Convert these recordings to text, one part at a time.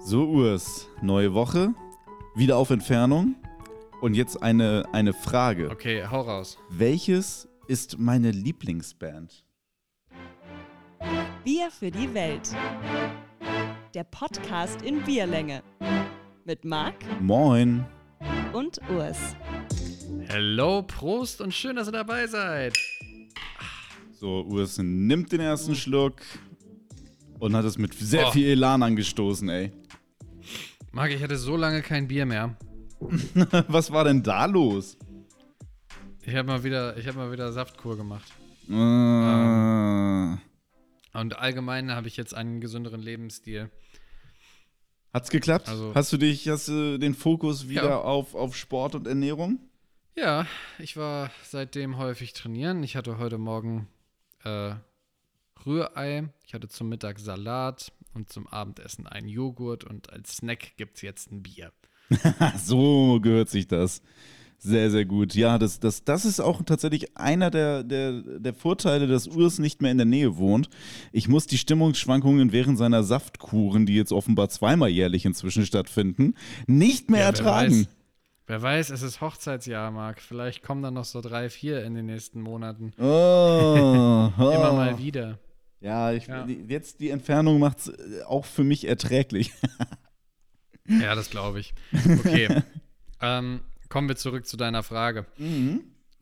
So, Urs, neue Woche, wieder auf Entfernung. Und jetzt eine, eine Frage. Okay, hau raus. Welches ist meine Lieblingsband? Bier für die Welt. Der Podcast in Bierlänge. Mit Marc Moin. und Urs. Hello, Prost und schön, dass ihr dabei seid. So, Urs nimmt den ersten Schluck und hat es mit sehr Oh. viel Elan angestoßen, ey. Marc, ich hatte so lange kein Bier mehr. Was war denn da los? Ich habe mal wieder, ich habe mal wieder Saftkur gemacht. Äh, Und allgemein habe ich jetzt einen gesünderen Lebensstil. hat's geklappt? Also- hast du dich, hast du den Fokus wieder Ja. auf, auf Sport und Ernährung? Ja, ich war seitdem häufig trainieren. Ich hatte heute Morgen äh, Rührei. Ich hatte zum Mittag Salat und zum Abendessen einen Joghurt und als Snack gibt es jetzt ein Bier. So gehört sich das. Sehr, sehr gut. Ja, das, das, das ist auch tatsächlich einer der, der, der Vorteile, dass Urs nicht mehr in der Nähe wohnt. Ich muss die Stimmungsschwankungen während seiner Saftkuren, die jetzt offenbar zweimal jährlich inzwischen stattfinden, nicht mehr Ja, ertragen. Wer weiß, es ist Hochzeitsjahr, Marc. Vielleicht kommen dann noch so drei, vier in den nächsten Monaten. Oh, oh. Immer mal wieder. Ja, ich, Ja. jetzt die Entfernung macht es auch für mich erträglich. Ja, das glaube ich. Okay. ähm, kommen wir zurück zu deiner Frage.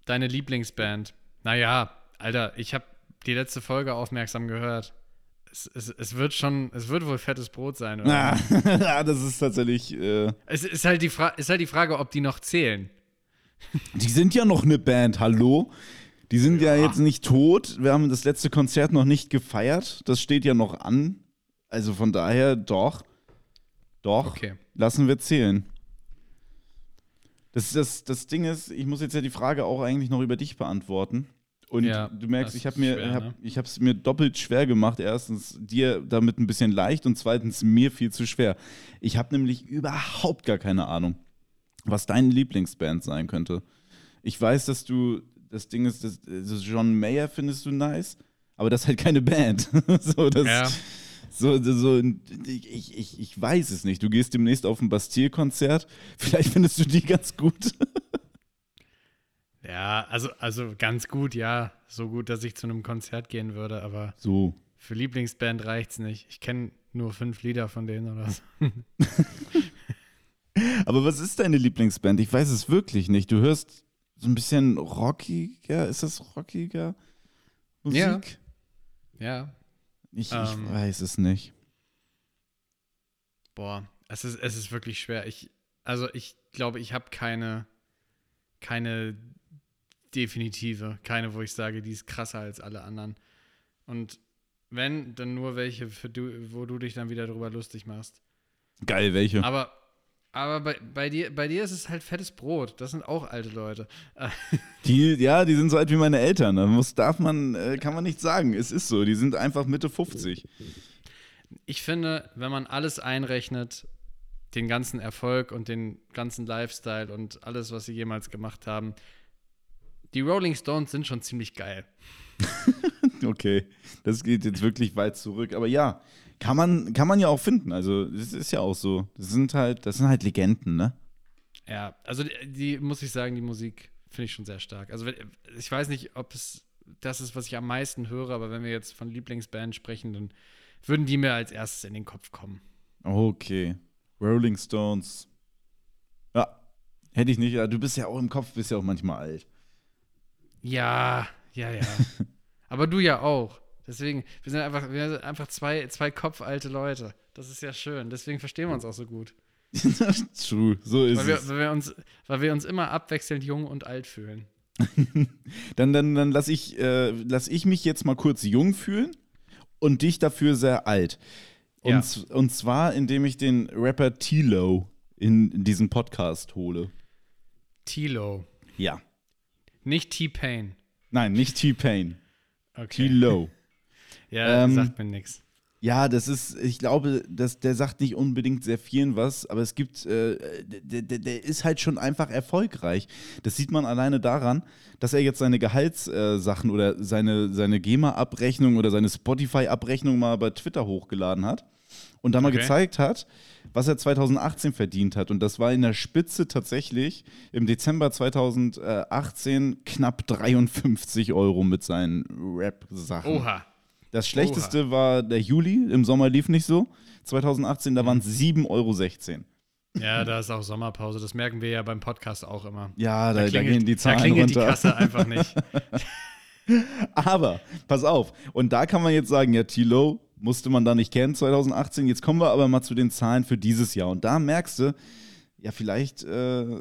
Deine Lieblingsband. Naja, Alter, ich habe die letzte Folge aufmerksam gehört. Es, es, es wird schon, es wird wohl fettes Brot sein, oder? Ah, das ist tatsächlich. Äh, Es ist halt, die Fra ist halt die Frage, ob die noch zählen. Die sind ja noch eine Band, hallo? Die sind ja. Ja. jetzt nicht tot. Wir haben das letzte Konzert noch nicht gefeiert. Das steht ja noch an. Also von daher, doch. Doch. Okay. Lassen wir zählen. Das, das, das Ding ist, ich muss jetzt ja die Frage auch eigentlich noch über dich beantworten. Und Ja, du merkst, ich habe mir, schwer, hab, ne? ich habe es mir doppelt schwer gemacht. Erstens dir damit ein bisschen leicht und zweitens mir viel zu schwer. Ich habe nämlich überhaupt gar keine Ahnung, was deine Lieblingsband sein könnte. Ich weiß, dass du, das Ding ist, das, das John Mayer findest du nice, aber das ist halt keine Band. so, das, Ja. so, so, ich, ich, ich weiß es nicht. Du gehst demnächst auf ein Bastille-Konzert. Vielleicht findest du die ganz gut. Ja, also, also ganz gut, ja. So gut, dass ich zu einem Konzert gehen würde, aber So. für Lieblingsband reicht's nicht. Ich kenne nur fünf Lieder von denen oder so. Aber was ist deine Lieblingsband? Ich weiß es wirklich nicht. Du hörst so ein bisschen rockiger. Ist das rockiger Musik? Ja. Ja, Ich, ich Ähm. weiß es nicht. Boah, es ist, es ist wirklich schwer. Ich, also ich glaube, ich habe keine, keine definitive, keine, wo ich sage, die ist krasser als alle anderen. Und wenn, dann nur welche, für du, wo du dich dann wieder drüber lustig machst. Geil, welche? Aber, aber bei, bei, dir, bei dir ist es halt fettes Brot. Das sind auch alte Leute. Die, ja, die sind so alt wie meine Eltern. Da muss, darf man, äh, kann man nicht sagen. Es ist so. Die sind einfach Mitte 50. Ich finde, wenn man alles einrechnet, den ganzen Erfolg und den ganzen Lifestyle und alles, was sie jemals gemacht haben, die Rolling Stones sind schon ziemlich geil. Okay, das geht jetzt wirklich weit zurück. Aber ja, kann man, kann man ja auch finden. Also, das ist ja auch so. Das sind halt, das sind halt Legenden, ne? Ja, also die, die muss ich sagen, die Musik finde ich schon sehr stark. Also ich weiß nicht, ob es das ist, was ich am meisten höre, aber wenn wir jetzt von Lieblingsband sprechen, dann würden die mir als erstes in den Kopf kommen. Okay. Rolling Stones. Ja, hätte ich nicht. Ja, Du bist ja auch im Kopf, bist ja auch manchmal alt. Ja, ja, ja. aber du ja auch. Deswegen, wir sind einfach, wir sind einfach zwei, zwei kopfalte Leute. Das ist ja schön. Deswegen verstehen wir uns auch so gut. True, so ist Weil wir, es. weil, wir uns, weil wir uns immer abwechselnd jung und alt fühlen. Dann, dann, dann lass ich, äh, lass ich mich jetzt mal kurz jung fühlen und dich dafür sehr alt. Und, Ja. und zwar, indem ich den Rapper Tilo in, in diesen Podcast hole. Tilo. Ja. Nicht T-Pain. Nein, nicht T-Pain. Okay. Tilo. Ja, Ähm, sagt mir nichts. Ja, das ist, ich glaube, dass der sagt nicht unbedingt sehr vielen was, aber es gibt, äh, der, der, der ist halt schon einfach erfolgreich. Das sieht man alleine daran, dass er jetzt seine Gehaltssachen oder seine, seine GEMA-Abrechnung oder seine Spotify-Abrechnung mal bei Twitter hochgeladen hat. und da mal Okay. gezeigt hat, was er 2018 verdient hat. Und das war in der Spitze tatsächlich im Dezember 2018 knapp 53 Euro mit seinen Rap-Sachen. Oha. Das schlechteste war der Juli, im Sommer lief nicht so. 2018, da waren es 7,16 Euro. Ja, da ist auch Sommerpause. Das merken wir ja beim Podcast auch immer. Ja, da, da, klingelt- gehen die Zahlen Da klingelt die runter. Kasse einfach nicht. Aber, pass auf, und da kann man jetzt sagen, ja, Tilo musste man da nicht kennen 2018. Jetzt kommen wir aber mal zu den Zahlen für dieses Jahr. Und da merkst du, ja, vielleicht äh,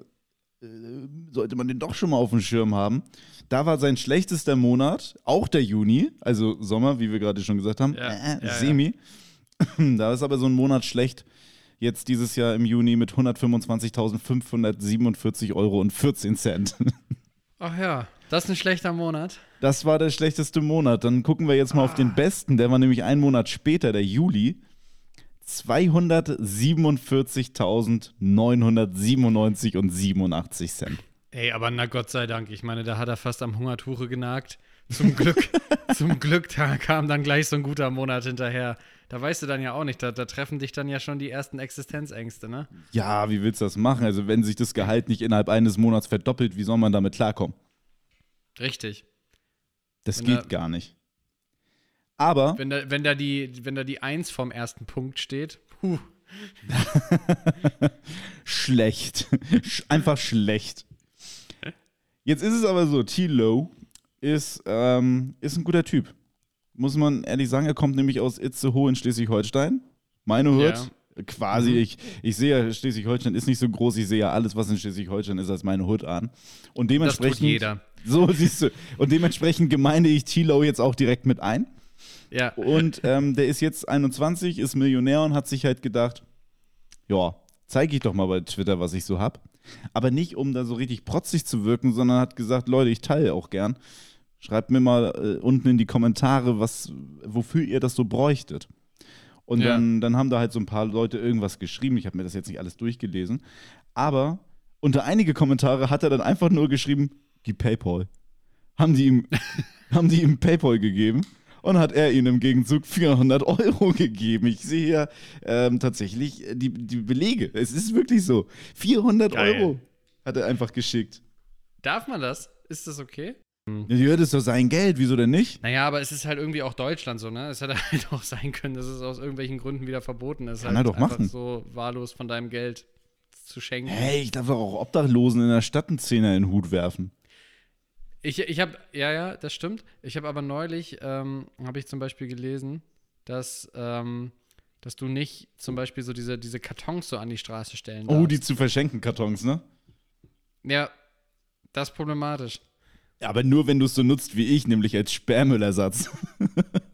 sollte man den doch schon mal auf dem Schirm haben. Da war sein schlechtester Monat, auch der Juni, also Sommer, wie wir gerade schon gesagt haben, Ja, äh, ja, ja. semi. da ist aber so ein Monat schlecht. Jetzt dieses Jahr im Juni mit 125.547 Euro und 14 Cent. Ach ja, das ist ein schlechter Monat. Das war der schlechteste Monat. Dann gucken wir jetzt mal auf den besten. Der war nämlich einen Monat später, der Juli. 247.997 und 87 Cent. Ey, aber na Gott sei Dank. Ich meine, da hat er fast am Hungertuche genagt. Zum Glück, zum Glück, da kam dann gleich so ein guter Monat hinterher. Da weißt du dann ja auch nicht, da, da treffen dich dann ja schon die ersten Existenzängste, ne? Ja, wie willst du das machen? Also, wenn sich das Gehalt nicht innerhalb eines Monats verdoppelt, wie soll man damit klarkommen? Richtig. Das Wenn geht er- gar nicht. Aber Wenn da, wenn da die, wenn da die Eins vom ersten Punkt steht, huh, schlecht. Sch- Einfach schlecht. Jetzt ist es aber so, T-Low ist, ähm, ist ein guter Typ. Muss man ehrlich sagen, er kommt nämlich aus Itzehoe in Schleswig-Holstein. Meine Hut. Quasi, Mhm. ich, ich sehe ja, Schleswig-Holstein ist nicht so groß, ich sehe ja alles, was in Schleswig-Holstein ist, als meine Hut an. Und das dementsprechend. tut jeder. So siehst du. Und dementsprechend gemeinde ich T-Low jetzt auch direkt mit ein. Ja, Und ähm, der ist jetzt 21, ist Millionär und hat sich halt gedacht, ja, zeige ich doch mal bei Twitter, was ich so hab. Aber nicht, um da so richtig protzig zu wirken, sondern hat gesagt, Leute, ich teile auch gern. Schreibt mir mal äh, unten in die Kommentare, was, wofür ihr das so bräuchtet. Und Ja. dann, dann haben da halt so ein paar Leute irgendwas geschrieben. Ich habe mir das jetzt nicht alles durchgelesen. Aber unter einige Kommentare hat er dann einfach nur geschrieben, gib PayPal. Haben die ihm, haben die ihm PayPal gegeben und hat er ihnen im Gegenzug 400 Euro gegeben. Ich sehe hier ähm, tatsächlich die, die Belege. Es ist wirklich so. 400 Geil. Euro hat er einfach geschickt. darf man das? Ist das okay? Ja, das ist doch sein Geld. Wieso denn nicht? Naja, aber es ist halt irgendwie auch Deutschland so, ne? Es hätte halt auch sein können, dass es aus irgendwelchen Gründen wieder verboten ist. Kann halt er doch machen. so wahllos von deinem Geld zu schenken. Hey, ich darf doch auch Obdachlosen in der Stadt einen Zehner in den Hut werfen. Ich, ich habe, ja, ja, das stimmt. Ich habe aber neulich, ähm, habe ich zum Beispiel gelesen, dass, ähm, dass du nicht zum Beispiel so diese, diese Kartons so an die Straße stellen Oh, darfst. die zu verschenken Kartons, ne? Ja, das ist problematisch. Aber nur, wenn du es so nutzt wie ich, nämlich als Sperrmüllersatz.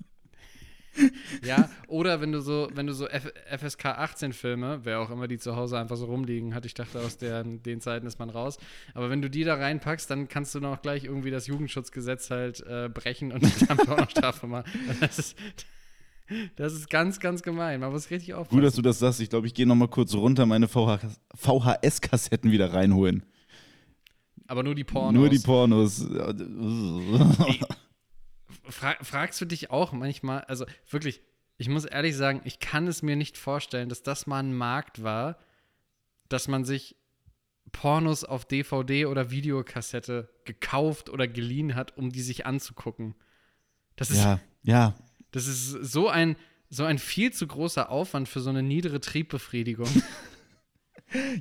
Ja, oder wenn du so, wenn du so F FSK 18 Filme, wer auch immer die zu Hause einfach so rumliegen hat, ich dachte, aus der, den Zeiten ist man raus. Aber wenn du die da reinpackst, dann kannst du noch gleich irgendwie das Jugendschutzgesetz halt äh, brechen und damit auch noch Strafe machen. Das ist, das ist ganz, ganz gemein. Man muss richtig aufpassen. Gut, dass du das sagst. Ich glaube, ich gehe noch mal kurz runter meine VHS-Kassetten wieder reinholen. Aber nur die Pornos. Nur die Pornos. Fra fragst du dich auch manchmal, also wirklich, ich muss ehrlich sagen, ich kann es mir nicht vorstellen, dass das mal ein Markt war, dass man sich Pornos auf DVD oder Videokassette gekauft oder geliehen hat, um die sich anzugucken. Das ist, ja, ja. das ist so ein, so ein viel zu großer Aufwand für so eine niedere Triebbefriedigung.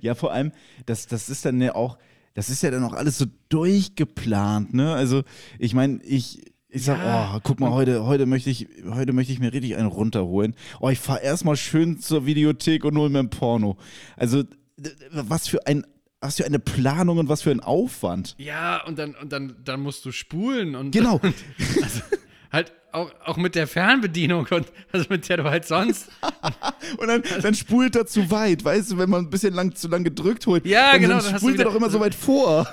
Ja, vor allem, das, das ist dann ja auch, das ist ja dann auch alles so durchgeplant, ne? Also, ich meine, ich, ich sag, Ja. oh, guck mal, heute, heute möchte ich, heute möchte ich mir richtig einen runterholen. Oh, ich fahr erstmal schön zur Videothek und hol mir ein Porno. Also, was für ein, was für eine Planung und was für ein Aufwand. ja, und dann, und dann, dann musst du spulen und Genau. also, halt auch, auch mit der Fernbedienung und also mit der du halt sonst Und dann, dann spult er zu weit, weißt du, wenn man ein bisschen lang zu lang gedrückt holt. Ja, dann, genau, Dann spult er doch immer so weit vor.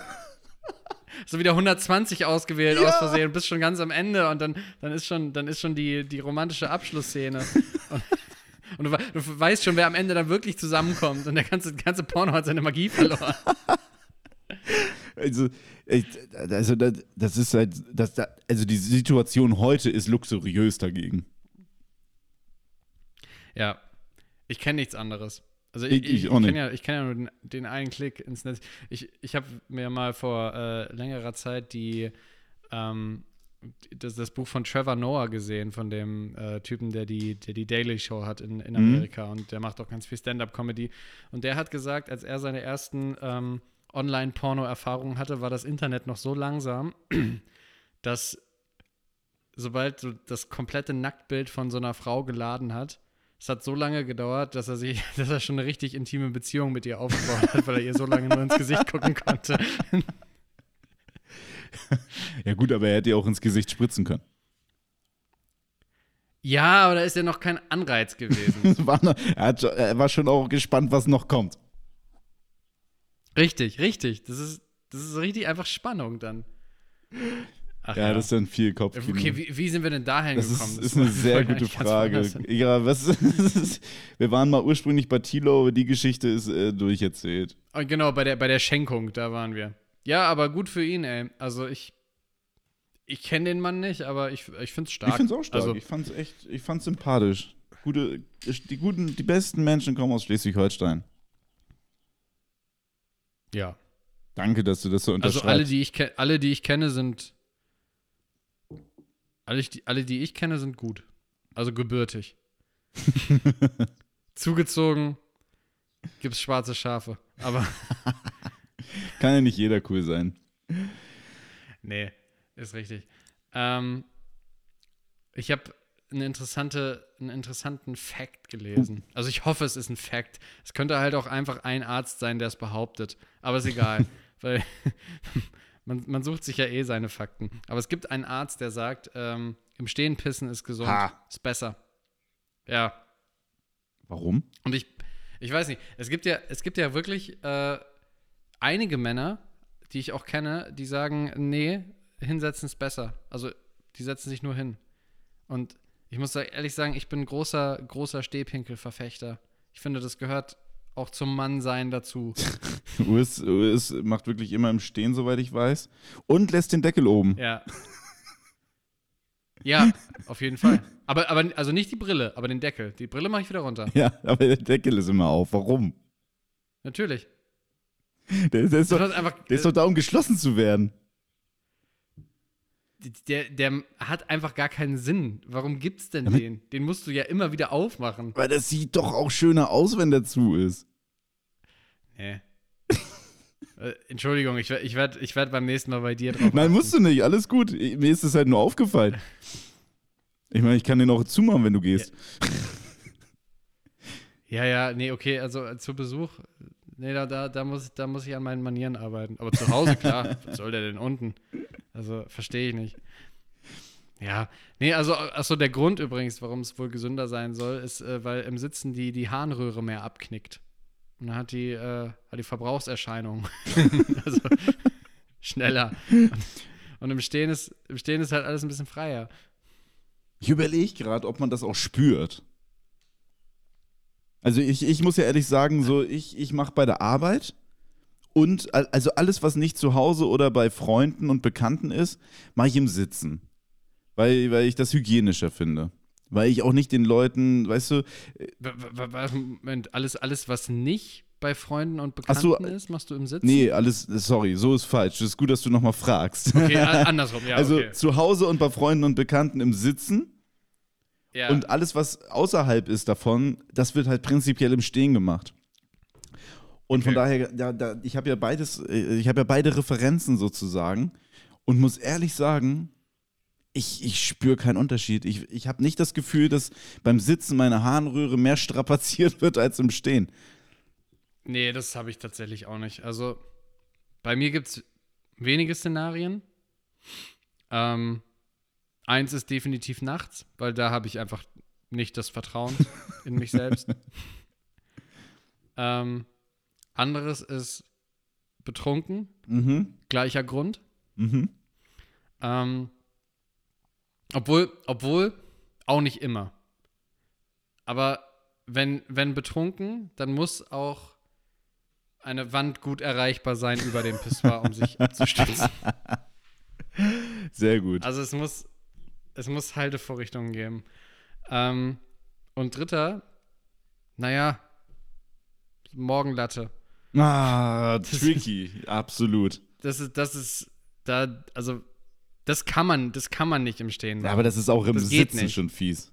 So wieder 120 ausgewählt Ja. aus Versehen und bist schon ganz am Ende und dann, dann ist schon, dann ist schon die, die romantische Abschlussszene. und, und du, du weißt schon, wer am Ende dann wirklich zusammenkommt und der ganze, ganze Porno hat seine Magie verloren. Also, ich, also das, das ist halt, das, da- also die Situation heute ist luxuriös dagegen. Ja. Ich kenne nichts anderes. Also Ich- ich, ich ich, kenne ja, kenn ja nur den, den einen Klick ins Netz. Ich, ich habe mir mal vor äh, längerer Zeit die, ähm, das, das Buch von Trevor Noah gesehen, von dem äh, Typen, der die, der die Daily Show hat in, in Mhm. Amerika und der macht auch ganz viel Stand-up-Comedy. Und der hat gesagt, als er seine ersten ähm, Online-Porno-Erfahrungen hatte, war das Internet noch so langsam, dass sobald du das komplette Nacktbild von so einer Frau geladen hat, es hat so lange gedauert, dass er sich, dass er schon eine richtig intime Beziehung mit ihr aufgebaut hat, weil er ihr so lange nur ins Gesicht gucken konnte. Ja, gut, aber er hätte ja auch ins Gesicht spritzen können. Ja, aber da ist ja noch kein Anreiz gewesen. War noch- er, hat, er war schon auch gespannt, was noch kommt. richtig, richtig. Das ist, das ist richtig einfach Spannung dann. Ach Ja, das ist dann viel Kopf. Okay, wie, wie sind wir denn dahin Das gekommen? ist, ist eine sehr gute Frage. Ja, was ist, wir waren mal ursprünglich bei Tilo, aber die Geschichte ist äh, durcherzählt. Und genau, bei der, bei der Schenkung, da waren wir. Ja, aber gut für ihn, ey. Also ich, ich kenne den Mann nicht, aber ich, ich finde es stark. Ich finde es auch stark. Also, ich fand es echt, ich fand's sympathisch. Gute, die guten, die besten Menschen kommen aus Schleswig-Holstein. ja. Danke, dass du das so Also unterschreibst. alle, die ich alle, die ich kenne, sind alle, die- alle, die ich kenne, sind gut. Also gebürtig. Zugezogen gibt's schwarze Schafe. Aber Kann ja nicht jeder cool sein. nee, ist richtig. Ähm, ich habe eine interessante, einen interessanten Fact gelesen. Also ich hoffe, es ist ein Fact. Es könnte halt auch einfach ein Arzt sein, der es behauptet. Aber ist egal, weil man, man sucht sich ja eh seine Fakten. Aber es gibt einen Arzt, der sagt, ähm, im Stehen pissen ist gesund, Ha. ist besser. Ja, Warum? und ich, ich weiß nicht, es gibt ja, es gibt ja wirklich äh, einige Männer, die ich auch kenne, die sagen, nee, hinsetzen ist besser. Also die setzen sich nur hin. Und ich muss ehrlich sagen, ich bin ein großer, großer Stehpinkel-Verfechter. Ich finde, das gehört auch zum Mannsein dazu. Urs, Urs macht wirklich immer im Stehen, soweit ich weiß. Und lässt den Deckel oben. Ja. Ja, auf jeden Fall. Aber, aber also nicht die Brille, aber den Deckel. Die Brille mache ich wieder runter. Ja, aber der Deckel ist immer auf. Warum? Natürlich. Der, der, ist, doch, einfach, der ist doch da, um geschlossen zu werden. Der, der hat einfach gar keinen Sinn. Warum gibt's denn Damit- den? Den musst du ja immer wieder aufmachen. Weil das sieht doch auch schöner aus, wenn der zu ist. Nee. Äh, Entschuldigung, ich, ich werde ich werd beim nächsten Mal bei dir drauf. Nein, achten. musst du nicht. Alles gut. Mir ist es halt nur aufgefallen. Ich meine, ich kann den auch zumachen, wenn du gehst. Ja, ja, nee, okay, also äh, zu Besuch, nee, da, da, da, muss, da muss ich an meinen Manieren arbeiten. Aber zu Hause, klar, was soll der denn unten? Also, verstehe ich nicht. Ja, nee, also, achso, der Grund übrigens, warum es wohl gesünder sein soll, ist, äh, weil im Sitzen die, die Harnröhre mehr abknickt. Und dann hat die, äh, hat die Verbrauchserscheinung. also, schneller. Und, und im, Stehen ist, im Stehen ist halt alles ein bisschen freier. Ich überlege gerade, ob man das auch spürt. Also ich, ich muss ja ehrlich sagen, so ich, ich mache bei der Arbeit und al- also alles, was nicht zu Hause oder bei Freunden und Bekannten ist, mache ich im Sitzen. Weil, weil ich das hygienischer finde. Weil ich auch nicht den Leuten, weißt du, w- Moment, alles, alles, was nicht bei Freunden und Ach so, Bekannten ist, machst du im Sitzen? nee, alles, sorry, so ist falsch. Das ist gut, dass du nochmal fragst. Okay, andersrum, ja. also okay. zu Hause und bei Freunden und Bekannten im Sitzen ja. Und alles, was außerhalb ist davon, das wird halt prinzipiell im Stehen gemacht. Und von Okay. daher, da, da, ich habe ja beides, äh, ich habe ja beide Referenzen sozusagen und muss ehrlich sagen, ich, ich spüre keinen Unterschied. Ich, ich habe nicht das Gefühl, dass beim Sitzen meine Harnröhre mehr strapaziert wird als im Stehen. nee, das habe ich tatsächlich auch nicht. Also, bei mir gibt es wenige Szenarien. Ähm, eins ist definitiv nachts, weil da habe ich einfach nicht das Vertrauen in mich selbst. Ähm, anderes ist betrunken, Mhm. gleicher Grund. Mhm. Ähm, obwohl, obwohl, auch nicht immer. Aber wenn, wenn betrunken, dann muss auch eine Wand gut erreichbar sein über dem Pissoir, um sich abzustützen. Sehr gut. Also es muss, es muss Haltevorrichtungen geben. Ähm, und dritter, naja, Morgenlatte. Ah, tricky, absolut. Das ist, das ist, da, also, das kann man, das kann man nicht im Stehen machen. Ja, aber das ist auch im Das Sitzen schon fies.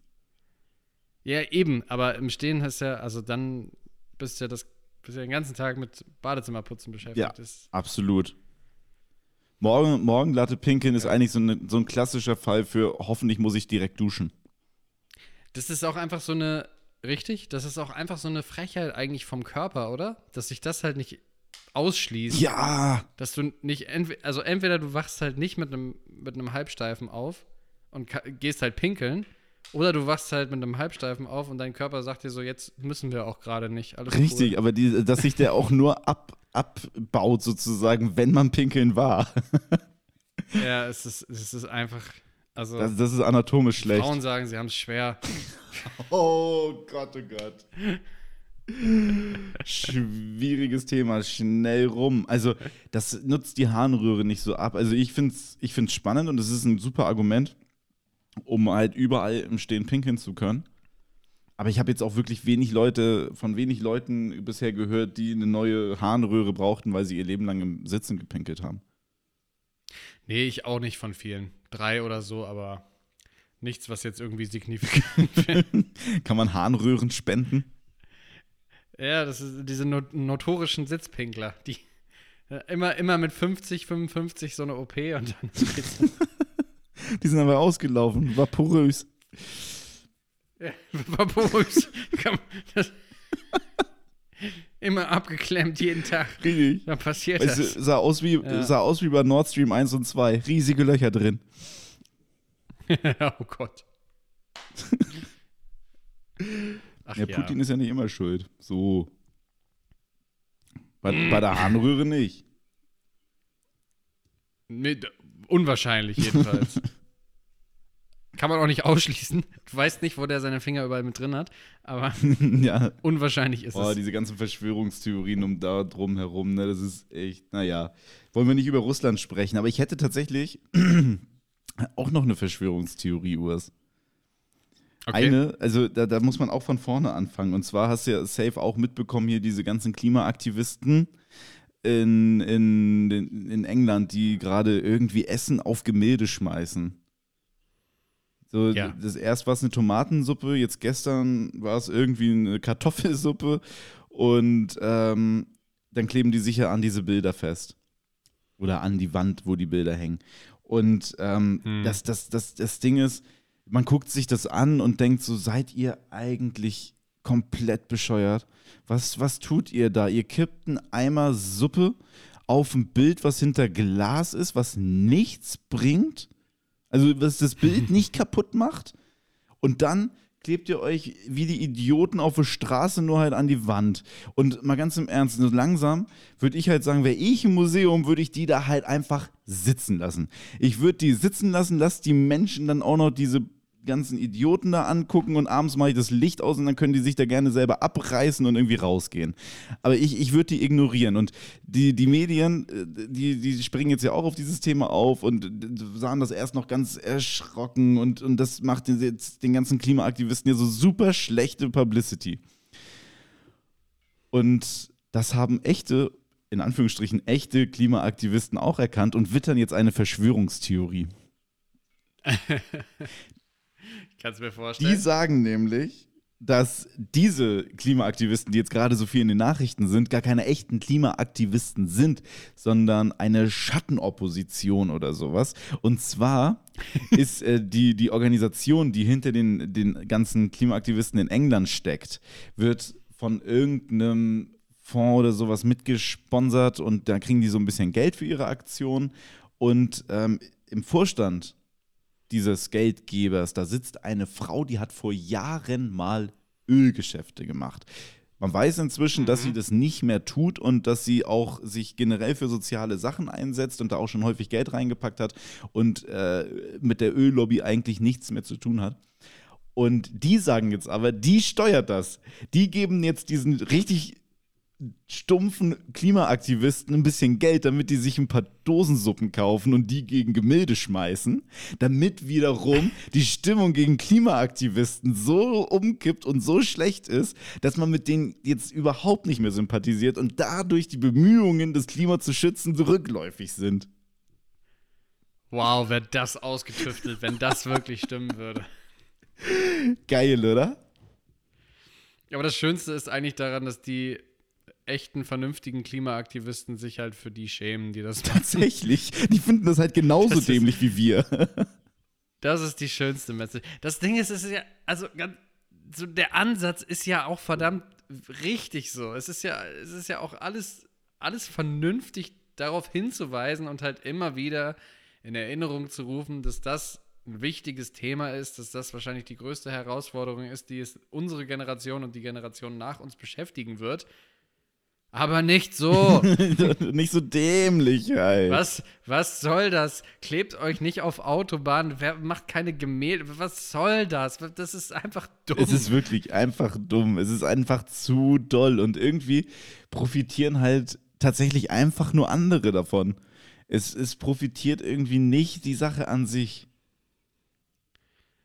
Ja, eben, aber im Stehen hast ja, also dann bist du ja das, bist ja den ganzen Tag mit Badezimmerputzen beschäftigt. Ja. Das, Absolut. Morgen, Morgenlatte pinkeln ist eigentlich so, eine, so ein klassischer Fall für hoffentlich muss ich direkt duschen. das ist auch einfach so eine, richtig, das ist auch einfach so eine Frechheit eigentlich vom Körper, oder? Dass sich das halt nicht ausschließt. Ja, Dass du nicht, entweder, also entweder du wachst halt nicht mit einem, mit einem Halbsteifen auf und gehst halt pinkeln, oder du wachst halt mit einem Halbsteifen auf und dein Körper sagt dir so, jetzt müssen wir auch gerade nicht. Alles richtig, Cool. aber die, dass sich der auch nur ab, abbaut sozusagen, wenn man pinkeln war. Ja, es ist, es ist einfach, also Das, das ist anatomisch schlecht. Frauen sagen, sie haben es schwer. Oh Gott, oh Gott. Schwieriges Thema, schnell rum. Also, das nutzt die Harnröhre nicht so ab. Also, ich finde es ich find's spannend und es ist ein super Argument, um halt überall im Stehen pinkeln zu können. Aber ich habe jetzt auch wirklich wenig Leute, von wenig Leuten bisher gehört, die eine neue Harnröhre brauchten, weil sie ihr Leben lang im Sitzen gepinkelt haben. Nee, ich auch nicht von vielen. Drei oder so, aber nichts, was jetzt irgendwie signifikant wäre. Kann man Harnröhren spenden? Ja, das ist diese not notorischen Sitzpinkler, die äh, immer, immer mit 50, 55 so eine OP und dann Die sind aber ausgelaufen, vaporös. Ja, Vapors. Komm, das- Immer abgeklemmt jeden Tag. Richtig. Dann passiert Weißt das. du, sah, aus wie, Ja. sah aus wie bei Nord Stream 1 und 2. Riesige Löcher drin. oh Gott. Ach Ja, ja. Putin ist ja nicht immer schuld. So. Bei, bei der Harnröhre nicht. Nee, unwahrscheinlich jedenfalls. Kann man auch nicht ausschließen. Du weißt nicht, wo der seine Finger überall mit drin hat, aber ja. unwahrscheinlich ist Oh, es. diese ganzen Verschwörungstheorien um da drum herum, ne, das ist echt, naja. Wollen wir nicht über Russland sprechen, aber ich hätte tatsächlich auch noch eine Verschwörungstheorie, Urs. Okay. Eine, also da, da muss man auch von vorne anfangen. Und zwar hast du ja safe auch mitbekommen, hier diese ganzen Klimaaktivisten in, in, in, in England, die gerade irgendwie Essen auf Gemälde schmeißen. So, Ja. das erst war es eine Tomatensuppe, jetzt gestern war es irgendwie eine Kartoffelsuppe und ähm, dann kleben die sicher an diese Bilder fest. Oder an die Wand, wo die Bilder hängen. Und ähm, Hm. das, das, das, das Ding ist, man guckt sich das an und denkt so, seid ihr eigentlich komplett bescheuert? Was, was tut ihr da? Ihr kippt einen Eimer Suppe auf ein Bild, was hinter Glas ist, was nichts bringt? Also, was das Bild nicht kaputt macht? Und dann klebt ihr euch wie die Idioten auf der Straße nur halt an die Wand. Und mal ganz im Ernst, so langsam würde ich halt sagen, wäre ich im Museum, würde ich die da halt einfach sitzen lassen. Ich würde die sitzen lassen, lass die Menschen dann auch noch diese ganzen Idioten da angucken und abends mache ich das Licht aus und dann können die sich da gerne selber abreißen und irgendwie rausgehen. Aber ich, ich würde die ignorieren und die, die Medien, äh, die, die springen jetzt ja auch auf dieses Thema auf und sahen das erst noch ganz erschrocken und, und das macht den, jetzt den ganzen Klimaaktivisten ja so super schlechte Publicity. Und das haben echte, in Anführungsstrichen, echte Klimaaktivisten auch erkannt und wittern jetzt eine Verschwörungstheorie. Kannst du mir Die vorstellen? sagen nämlich, dass diese Klimaaktivisten, die jetzt gerade so viel in den Nachrichten sind, gar keine echten Klimaaktivisten sind, sondern eine Schattenopposition oder sowas. Und zwar ist äh, die, die Organisation, die hinter den, den ganzen Klimaaktivisten in England steckt, wird von irgendeinem Fonds oder sowas mitgesponsert und da kriegen die so ein bisschen Geld für ihre Aktion. Und ähm, im Vorstand dieses Geldgebers, da sitzt eine Frau, die hat vor Jahren mal Ölgeschäfte gemacht. Man weiß inzwischen, dass sie das nicht mehr tut und dass sie auch sich generell für soziale Sachen einsetzt und da auch schon häufig Geld reingepackt hat und äh, mit der Öllobby eigentlich nichts mehr zu tun hat. Und die sagen jetzt aber, die steuert das. Die geben jetzt diesen richtig stumpfen Klimaaktivisten ein bisschen Geld, damit die sich ein paar Dosensuppen kaufen und die gegen Gemälde schmeißen, damit wiederum die Stimmung gegen Klimaaktivisten so umkippt und so schlecht ist, dass man mit denen jetzt überhaupt nicht mehr sympathisiert und dadurch die Bemühungen, das Klima zu schützen, rückläufig sind. Wow, wäre das ausgetüftelt, wenn das wirklich stimmen würde. Geil, oder? Aber das Schönste ist eigentlich daran, dass die echten, vernünftigen Klimaaktivisten sich halt für die schämen, die das. Tatsächlich. Die finden das halt genauso das dämlich ist, wie wir. Das ist die schönste Message. Das Ding ist, es ist ja, also ganz, so der Ansatz ist ja auch verdammt richtig so. Es ist ja, es ist ja auch alles, alles vernünftig darauf hinzuweisen und halt immer wieder in Erinnerung zu rufen, dass das ein wichtiges Thema ist, dass das wahrscheinlich die größte Herausforderung ist, die es unsere Generation und die Generation nach uns beschäftigen wird. Aber nicht so. nicht so dämlich, halt. Was, was soll das? Klebt euch nicht auf Autobahnen. Wer macht keine Gemälde? Was soll das? Das ist einfach dumm. Es ist wirklich einfach dumm. Es ist einfach zu doll. Und irgendwie profitieren halt tatsächlich einfach nur andere davon. Es, es profitiert irgendwie nicht die Sache an sich.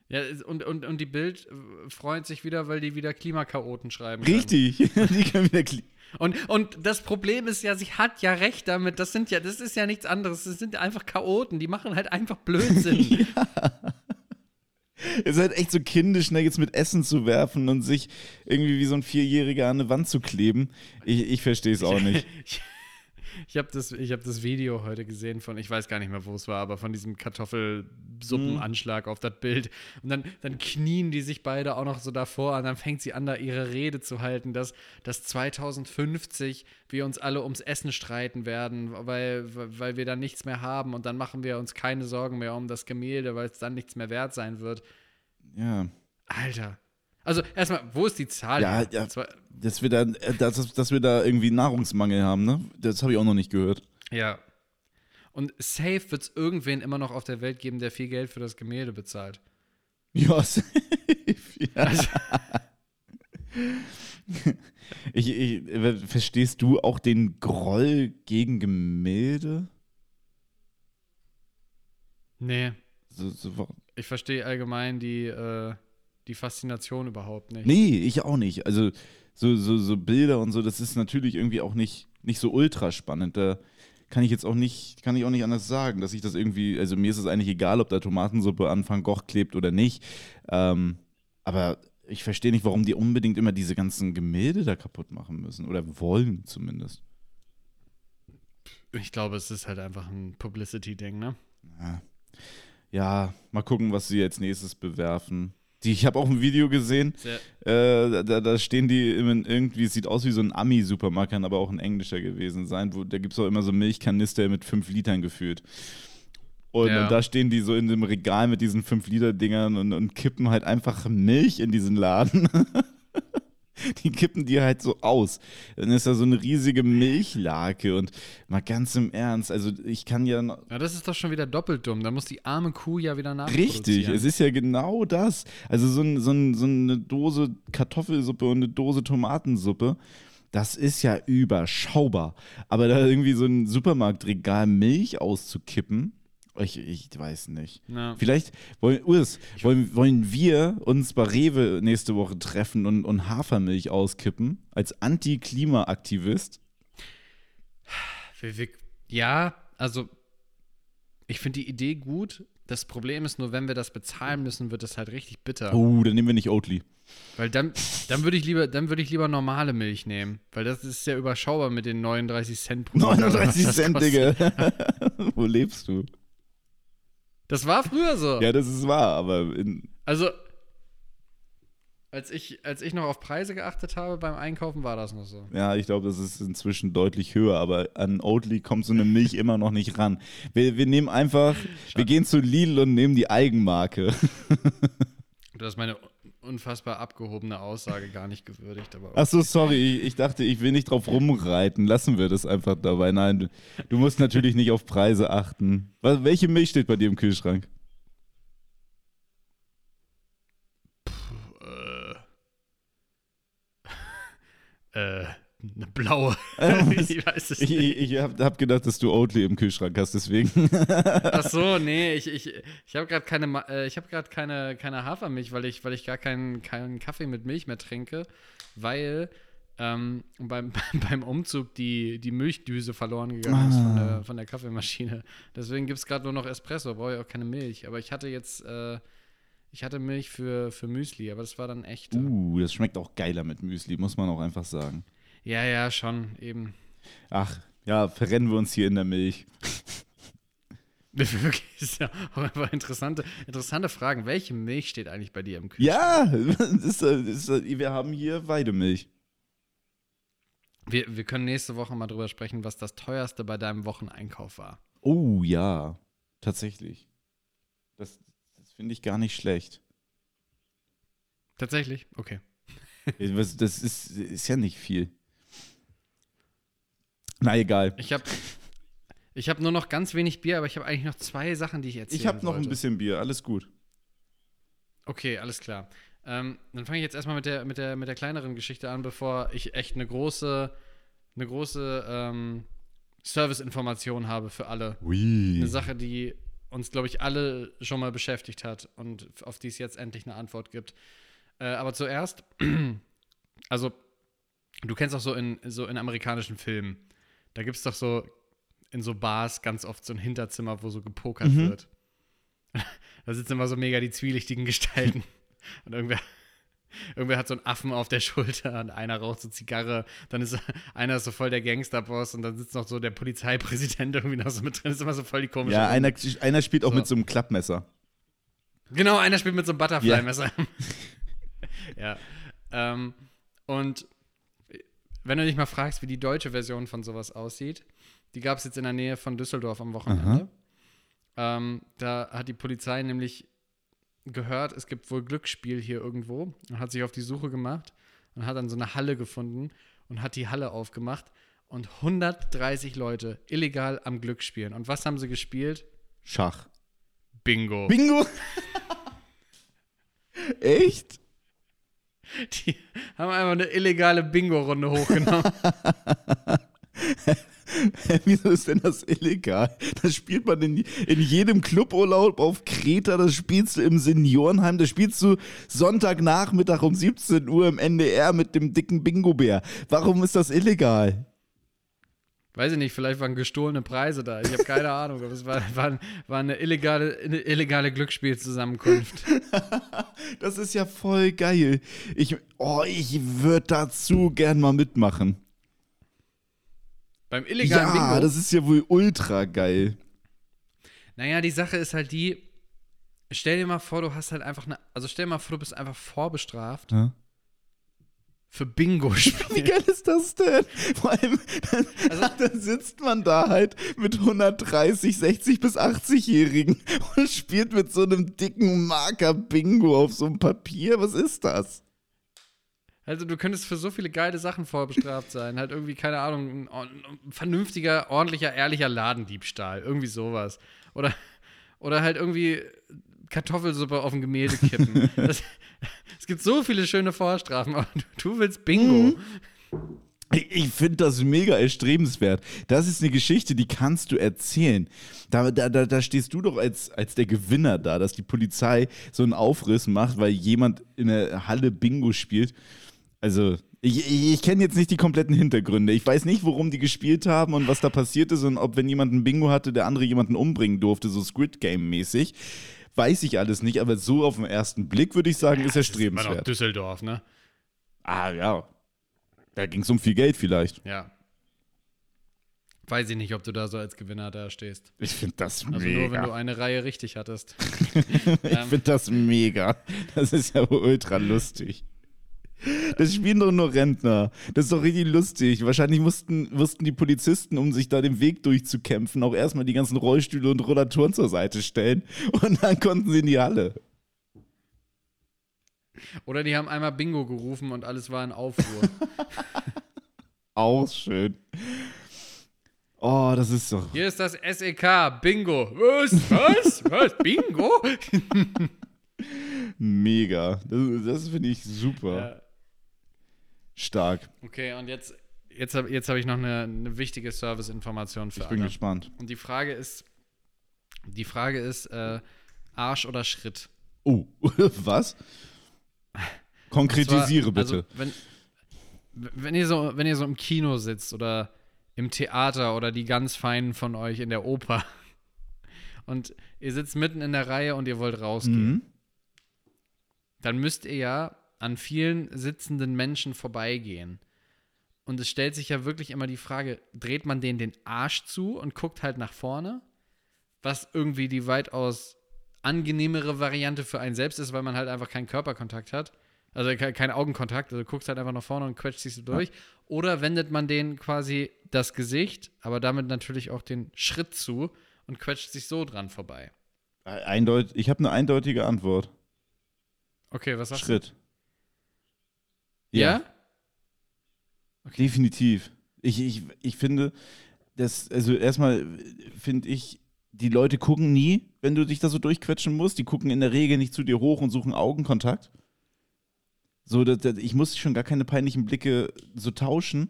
Ja, und, und, und die Bild freut sich wieder, weil die wieder Klimakaoten schreiben. Richtig, die können wieder Kli und, und das Problem ist ja, sie hat ja recht damit. Das sind ja, das ist ja nichts anderes. Das sind einfach Chaoten, die machen halt einfach Blödsinn. ja. Es ist halt echt so kindisch, ne, jetzt mit Essen zu werfen und sich irgendwie wie so ein Vierjähriger an eine Wand zu kleben. Ich, ich verstehe es auch nicht. Ich habe das, hab das Video heute gesehen von, ich weiß gar nicht mehr, wo es war, aber von diesem Kartoffelsuppenanschlag mhm. auf das Bild. Und dann, dann knien die sich beide auch noch so davor und dann fängt sie an, da ihre Rede zu halten, dass, dass 2050 wir uns alle ums Essen streiten werden, weil, weil wir dann nichts mehr haben und dann machen wir uns keine Sorgen mehr um das Gemälde, weil es dann nichts mehr wert sein wird. Ja. Alter, also erstmal, wo ist die Zahl? Ja, ja dass, wir da, äh, dass, dass wir da irgendwie Nahrungsmangel haben, ne? Das habe ich auch noch nicht gehört. Ja. Und safe wird es irgendwen immer noch auf der Welt geben, der viel Geld für das Gemälde bezahlt. Ja, safe. Ja. Also. ich, ich, verstehst du auch den Groll gegen Gemälde? Nee. So, so, ich verstehe allgemein die, äh, die Faszination überhaupt nicht. Nee, ich auch nicht. Also so, so, so Bilder und so, das ist natürlich irgendwie auch nicht, nicht so ultra spannend. Da kann ich jetzt auch nicht, kann ich auch nicht anders sagen, dass ich das irgendwie, also mir ist es eigentlich egal, ob da Tomatensuppe an Van Gogh klebt oder nicht. Ähm, aber ich verstehe nicht, warum die unbedingt immer diese ganzen Gemälde da kaputt machen müssen. Oder wollen zumindest. Ich glaube, es ist halt einfach ein Publicity-Ding, ne? Ja. ja, mal gucken, was sie jetzt nächstes bewerfen. Die, ich habe auch ein Video gesehen, äh, da, da, stehen die irgendwie, es sieht aus wie so ein Ami-Supermarkt, kann aber auch ein englischer gewesen sein, wo, da gibt es auch immer so Milchkanister mit 5 Litern gefühlt. Und, ja. und, da stehen die so in dem Regal mit diesen 5-Liter-Dingern und, und kippen halt einfach Milch in diesen Laden. die kippen die halt so aus. Dann ist da so eine riesige Milchlake und mal ganz im Ernst, also ich kann ja. Ja, das ist doch schon wieder doppelt dumm. Da muss die arme Kuh ja wieder nach. Richtig, es ist ja genau das. Also so, ein, so, ein, so eine Dose Kartoffelsuppe und eine Dose Tomatensuppe. Das ist ja überschaubar. Aber da irgendwie so ein Supermarktregal Milch auszukippen, ich, ich weiß nicht. Ja. Vielleicht wollen, Urs, wollen, wollen wir uns bei Rewe nächste Woche treffen und, und Hafermilch auskippen als Anti-Klima-Aktivist? Ja, also ich finde die Idee gut. Das Problem ist nur, wenn wir das bezahlen müssen, wird das halt richtig bitter. Oh, dann nehmen wir nicht Oatly. Weil dann, dann würde ich lieber, ich lieber normale Milch nehmen, weil das ist ja überschaubar mit den 39 Cent pro 39 Cent, Digga. Wo lebst du? Das war früher so. Ja, das ist wahr, aber. also, als ich, als ich noch auf Preise geachtet habe beim Einkaufen, war das noch so. Ja, ich glaube, das ist inzwischen deutlich höher, aber an Oatly kommt so eine Milch immer noch nicht ran. Wir, wir nehmen einfach, Schade. wir gehen zu Lidl und nehmen die Eigenmarke. Du hast meine unfassbar abgehobene Aussage gar nicht gewürdigt. Aber okay. Ach so, sorry, ich, ich, dachte, ich will nicht drauf rumreiten. Lassen wir das einfach dabei. Nein, du, du musst natürlich nicht auf Preise achten. Was, welche Milch steht bei dir im Kühlschrank? Puh, äh, äh, Eine blaue. ich weiß es nicht. Ich, ich habe hab gedacht, dass du Oatly im Kühlschrank hast, deswegen. Ach so, nee, ich, ich, ich habe gerade keine, äh, ich hab keine, keine Hafermilch, weil ich, weil ich gar keinen, keinen Kaffee mit Milch mehr trinke, weil ähm, beim, beim Umzug die, die Milchdüse verloren gegangen ah. ist von der, von der Kaffeemaschine. Deswegen gibt es gerade nur noch Espresso, brauche ich auch keine Milch. Aber ich hatte jetzt, äh, ich hatte Milch für, für Müsli, aber das war dann echt. Uh, das schmeckt auch geiler mit Müsli, muss man auch einfach sagen. Ja, ja, schon, eben. Ach, ja, verrennen wir uns hier in der Milch. Wirklich, ist ja auch einfach interessante, interessante Fragen. Welche Milch steht eigentlich bei dir im Kühlschrank? Ja, ist, ist, wir haben hier Weidemilch. Wir, wir können nächste Woche mal drüber sprechen, was das teuerste bei deinem Wocheneinkauf war. Oh ja, tatsächlich. Das, das finde ich gar nicht schlecht. Tatsächlich? Okay. das ist, ist ja nicht viel. Na egal. Ich habe ich hab nur noch ganz wenig Bier, aber ich habe eigentlich noch zwei Sachen, die ich erzählen Ich habe noch ein bisschen Bier, alles gut. Okay, alles klar. Ähm, dann fange ich jetzt erstmal mit der, mit, der, mit der kleineren Geschichte an, bevor ich echt eine große, eine große ähm, Service-Information habe für alle. Ui. Eine Sache, die uns, glaube ich, alle schon mal beschäftigt hat und auf die es jetzt endlich eine Antwort gibt. Äh, aber zuerst, also, du kennst auch so in, so in amerikanischen Filmen, da gibt es doch so in so Bars ganz oft so ein Hinterzimmer, wo so gepokert mhm. wird. da sitzen immer so mega die zwielichtigen Gestalten. Und irgendwer, irgendwer hat so einen Affen auf der Schulter und einer raucht so Zigarre. Dann ist einer so voll der Gangsterboss und dann sitzt noch so der Polizeipräsident irgendwie noch so mit drin. Das ist immer so voll die komische. Ja, einer, einer spielt auch so. mit so einem Klappmesser. Genau, einer spielt mit so einem Butterfly-Messer. Ja. ja. Ähm, und wenn du dich mal fragst, wie die deutsche Version von sowas aussieht, die gab es jetzt in der Nähe von Düsseldorf am Wochenende. Ähm, da hat die Polizei nämlich gehört, es gibt wohl Glücksspiel hier irgendwo und hat sich auf die Suche gemacht und hat dann so eine Halle gefunden und hat die Halle aufgemacht und 130 Leute illegal am Glück spielen. Und was haben sie gespielt? Schach. Bingo. Bingo? Echt? Die haben einfach eine illegale Bingo-Runde hochgenommen. Wieso ist denn das illegal? Das spielt man in, in jedem Cluburlaub auf Kreta, das spielst du im Seniorenheim, das spielst du Sonntagnachmittag um 17 Uhr im NDR mit dem dicken Bingo-Bär. Warum ist das illegal? Weiß ich nicht, vielleicht waren gestohlene Preise da. Ich habe keine Ahnung, aber es war, war, war eine, illegale, eine illegale Glücksspielzusammenkunft. das ist ja voll geil. Ich, oh, ich würde dazu gern mal mitmachen. Beim illegalen ja, Bingo? Ja, das ist ja wohl ultra geil. Naja, die Sache ist halt die, stell dir mal vor, du hast halt einfach eine, also stell dir mal vor, du bist einfach vorbestraft. Ja? Für Bingo spielen. Wie geil ist das denn? Vor allem, dann, also, dann sitzt man da halt mit 130, 60 bis 80-Jährigen und spielt mit so einem dicken Marker Bingo auf so einem Papier. Was ist das? Also du könntest für so viele geile Sachen vorbestraft sein. Halt irgendwie, keine Ahnung, ein, vernünftiger, ordentlicher, ehrlicher Ladendiebstahl. Irgendwie sowas. Oder, oder halt irgendwie Kartoffelsuppe auf ein Gemälde kippen. das, es gibt so viele schöne Vorstrafen, aber du, willst Bingo. Mhm. Ich, ich finde das mega erstrebenswert. Das ist eine Geschichte, die kannst du erzählen. Da, da, da, da stehst du doch als, als der Gewinner da, dass die Polizei so einen Aufriss macht, weil jemand in der Halle Bingo spielt. Also, ich, ich, ich kenne jetzt nicht die kompletten Hintergründe. Ich weiß nicht, worum die gespielt haben und was da passiert ist und ob, wenn jemand ein Bingo hatte, der andere jemanden umbringen durfte, so Squid Game-mäßig. Weiß ich alles nicht, aber so auf den ersten Blick würde ich sagen, ja, ist erstrebenswert. Das ist Düsseldorf, ne? Ah, ja. Da ging es um viel Geld vielleicht. Ja. Weiß ich nicht, ob du da so als Gewinner da stehst. Ich finde das also mega. Also nur, wenn du eine Reihe richtig hattest. ich ähm. finde das mega. Das ist ja ultra lustig. Das spielen doch nur Rentner. Das ist doch richtig lustig. Wahrscheinlich mussten, mussten die Polizisten, um sich da den Weg durchzukämpfen, auch erstmal die ganzen Rollstühle und Rollatoren zur Seite stellen. Und dann konnten sie in die Halle. Oder die haben einmal Bingo gerufen und alles war in Aufruhr. auch schön. Oh, das ist doch. Hier ist das SEK, Bingo. Was? Was? Was? Bingo? Mega. Das, das finde ich super. Ja. Stark. Okay, und jetzt, jetzt habe jetzt hab ich noch eine, eine wichtige Service-Information für Ich bin alle. gespannt. Und die Frage ist, die Frage ist, äh, Arsch oder Schritt? Oh, was? Konkretisiere zwar, bitte. Also, wenn, wenn, ihr so, wenn ihr so im Kino sitzt oder im Theater oder die ganz Feinen von euch in der Oper und ihr sitzt mitten in der Reihe und ihr wollt rausgehen, mhm. dann müsst ihr ja an vielen sitzenden Menschen vorbeigehen. Und es stellt sich ja wirklich immer die Frage, dreht man denen den Arsch zu und guckt halt nach vorne? Was irgendwie die weitaus angenehmere Variante für einen selbst ist, weil man halt einfach keinen Körperkontakt hat. Also ke- keinen Augenkontakt, also guckst halt einfach nach vorne und quetscht dich so durch. Oder wendet man denen quasi das Gesicht, aber damit natürlich auch den Schritt zu und quetscht sich so dran vorbei. Eindeut ich habe eine eindeutige Antwort. Okay, was sagst Schritt. du? Ja? Definitiv. Ich, ich, ich finde, das, also erstmal finde ich, die Leute gucken nie, wenn du dich da so durchquetschen musst. Die gucken in der Regel nicht zu dir hoch und suchen Augenkontakt. So, das, das, ich muss schon gar keine peinlichen Blicke so tauschen.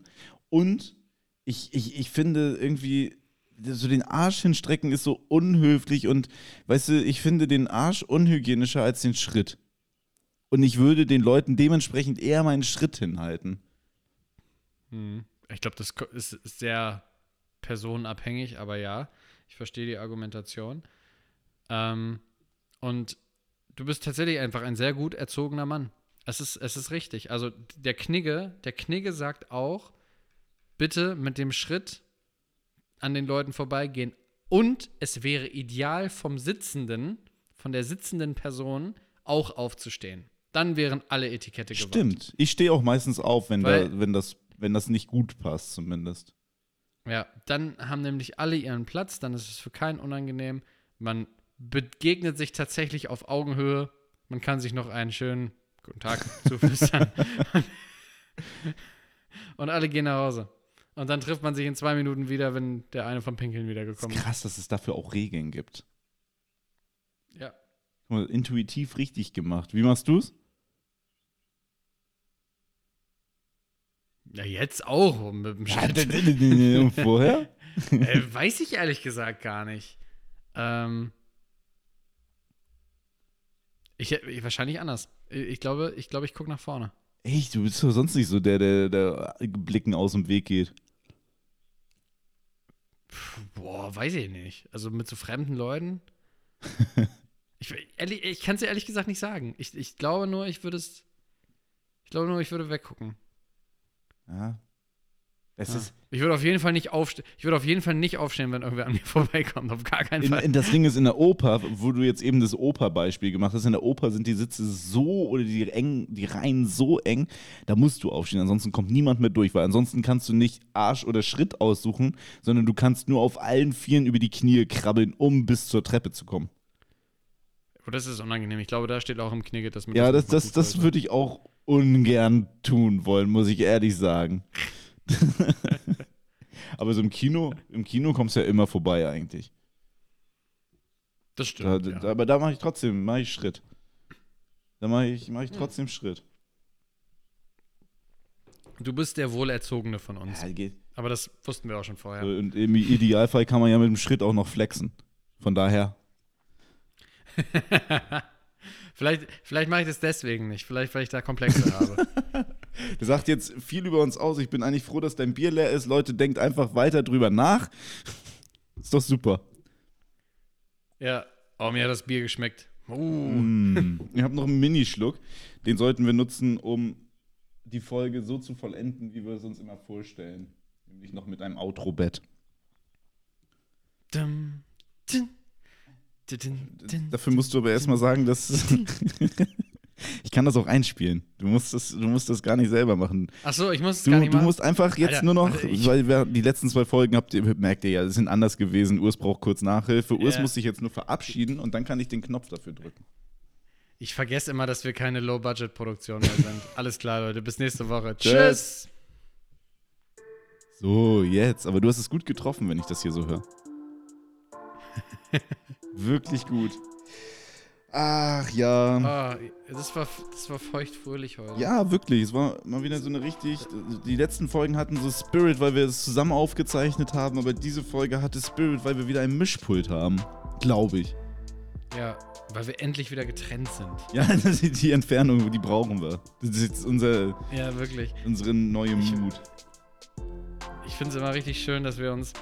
Und ich, ich, ich finde irgendwie, so den Arsch hinstrecken ist so unhöflich und, weißt du, ich finde den Arsch unhygienischer als den Schritt. Und ich würde den Leuten dementsprechend eher meinen Schritt hinhalten. Hm. Ich glaube, das ist sehr personenabhängig, aber ja, ich verstehe die Argumentation. Ähm, und du bist tatsächlich einfach ein sehr gut erzogener Mann. Es ist, es ist richtig. Also der Knigge, der Knigge sagt auch, bitte mit dem Schritt an den Leuten vorbeigehen. Und es wäre ideal vom Sitzenden, von der sitzenden Person auch aufzustehen. Dann wären alle Etikette gewahrt. Stimmt. Ich stehe auch meistens auf, wenn, Weil- da, wenn, das, wenn das nicht gut passt, zumindest. Ja, dann haben nämlich alle ihren Platz, dann ist es für keinen unangenehm. Man begegnet sich tatsächlich auf Augenhöhe. Man kann sich noch einen schönen guten Tag zuflüstern. Und alle gehen nach Hause. Und dann trifft man sich in zwei Minuten wieder, wenn der eine vom Pinkeln Es wiedergekommen ist ist. krass, dass es dafür auch Regeln gibt. Ja. Intuitiv richtig gemacht. Wie machst du's? Ja, jetzt auch mit dem Schritt. Und vorher? äh, weiß ich ehrlich gesagt gar nicht. Ähm, ich, ich wahrscheinlich anders. Ich glaube, ich, glaube, ich gucke nach vorne. Echt, du bist doch sonst nicht so der, der, der Blicken aus dem Weg geht. Boah, weiß ich nicht. Also mit so fremden Leuten. ich ehrlich, ich kann es dir ehrlich gesagt nicht sagen. Ich, ich glaube nur, ich würde es. Ich glaube nur, ich würde weggucken. Ja. Es Ja. ist, Ich würde auf jeden Fall nicht aufstehen. Ich würde auf jeden Fall nicht aufstehen, wenn irgendwer an mir vorbeikommt. Auf gar keinen in, Fall. in das Ding ist in der Oper, wo du jetzt eben das Oper-Beispiel gemacht hast, in der Oper sind die Sitze so oder die eng, die Reihen so eng, da musst du aufstehen, ansonsten kommt niemand mehr durch, weil ansonsten kannst du nicht Arsch oder Schritt aussuchen, sondern du kannst nur auf allen Vieren über die Knie krabbeln, um bis zur Treppe zu kommen. Oh, das ist unangenehm. Ich glaube, da steht auch im Knigge, dass mir Ja, das, das, das sollte. würde ich auch ungern tun wollen, muss ich ehrlich sagen. Aber so im Kino, im Kino kommst du ja immer vorbei eigentlich. Das Da, stimmt. da, ja. Aber da mache ich trotzdem, mache ich Schritt. Da mache ich, mach ich Hm. trotzdem Schritt. Du bist der Wohlerzogene von uns. Ja, geht. Aber das wussten wir auch schon vorher. Und im Idealfall kann man ja mit dem Schritt auch noch flexen. Von daher. vielleicht vielleicht mache ich das deswegen nicht. Vielleicht, weil ich da Komplexe habe. Das sagt jetzt viel über uns aus. Ich bin eigentlich froh, dass dein Bier leer ist. Leute, denkt einfach weiter drüber nach. Ist doch super. Ja. Oh, mir hat das Bier geschmeckt. Uh. Mm. Ich habe noch einen Minischluck. Den sollten wir nutzen, um die Folge so zu vollenden, wie wir es uns immer vorstellen. Nämlich noch mit einem Outro-Bett. Dum, dun. Dafür musst du aber erstmal sagen, dass. ich kann das auch einspielen. Du musst das, du musst das gar nicht selber machen. Ach so, ich muss es Du, gar nicht du machen. musst einfach jetzt Alter, nur noch, ich- weil wir die letzten zwei Folgen habt ihr, merkt ihr ja, sind anders gewesen. Urs braucht kurz Nachhilfe. Urs Ja. muss sich jetzt nur verabschieden und dann kann ich den Knopf dafür drücken. Ich vergesse immer, dass wir keine Low-Budget-Produktion mehr sind. Alles klar, Leute. Bis nächste Woche. Tschüss. So, jetzt. Aber du hast es gut getroffen, wenn ich das hier so höre. Wirklich gut. Ach ja. Ah, das war, das war feuchtfröhlich heute. Ja, wirklich. Es war mal wieder so eine richtig. Die letzten Folgen hatten so Spirit, weil wir es zusammen aufgezeichnet haben, aber diese Folge hatte Spirit, weil wir wieder ein Mischpult haben. Glaube ich. Ja, weil wir endlich wieder getrennt sind. Ja, das ist die Entfernung, die brauchen wir. Das ist jetzt unser, Ja, wirklich. unsere neue Mut. Ich finde es immer richtig schön, dass wir uns,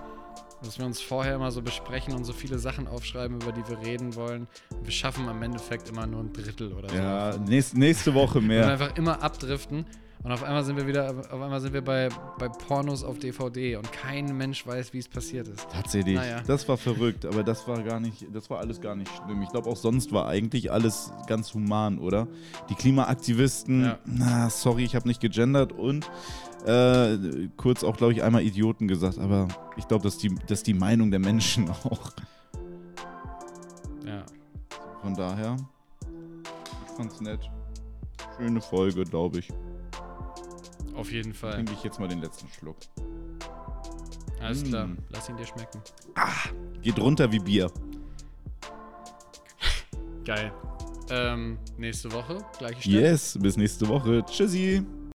dass wir uns vorher immer so besprechen und so viele Sachen aufschreiben, über die wir reden wollen. Wir schaffen am Endeffekt immer nur ein Drittel oder so. Ja, nächst, nächste Woche Und mehr. einfach immer abdriften. Und auf einmal sind wir wieder, auf einmal sind wir bei, bei Pornos auf DVD und kein Mensch weiß, wie es passiert ist. Tatsächlich. Naja. Das war verrückt, aber das war gar nicht, das war alles gar nicht schlimm. Ich glaube auch sonst war eigentlich alles ganz human, oder? Die Klimaaktivisten, Ja. na, sorry, ich habe nicht gegendert und äh, kurz auch, glaube ich, einmal Idioten gesagt, aber ich glaube, dass die, dass die Meinung der Menschen auch. Ja. Von daher, ich fand's nett. Schöne Folge, glaube ich. Auf jeden Fall. Trinke ich jetzt mal den letzten Schluck. Alles klar. Mm. Lass ihn dir schmecken. Geht runter wie Bier. Geil. Ähm, nächste Woche, gleiche Stelle. Yes, bis nächste Woche. Tschüssi.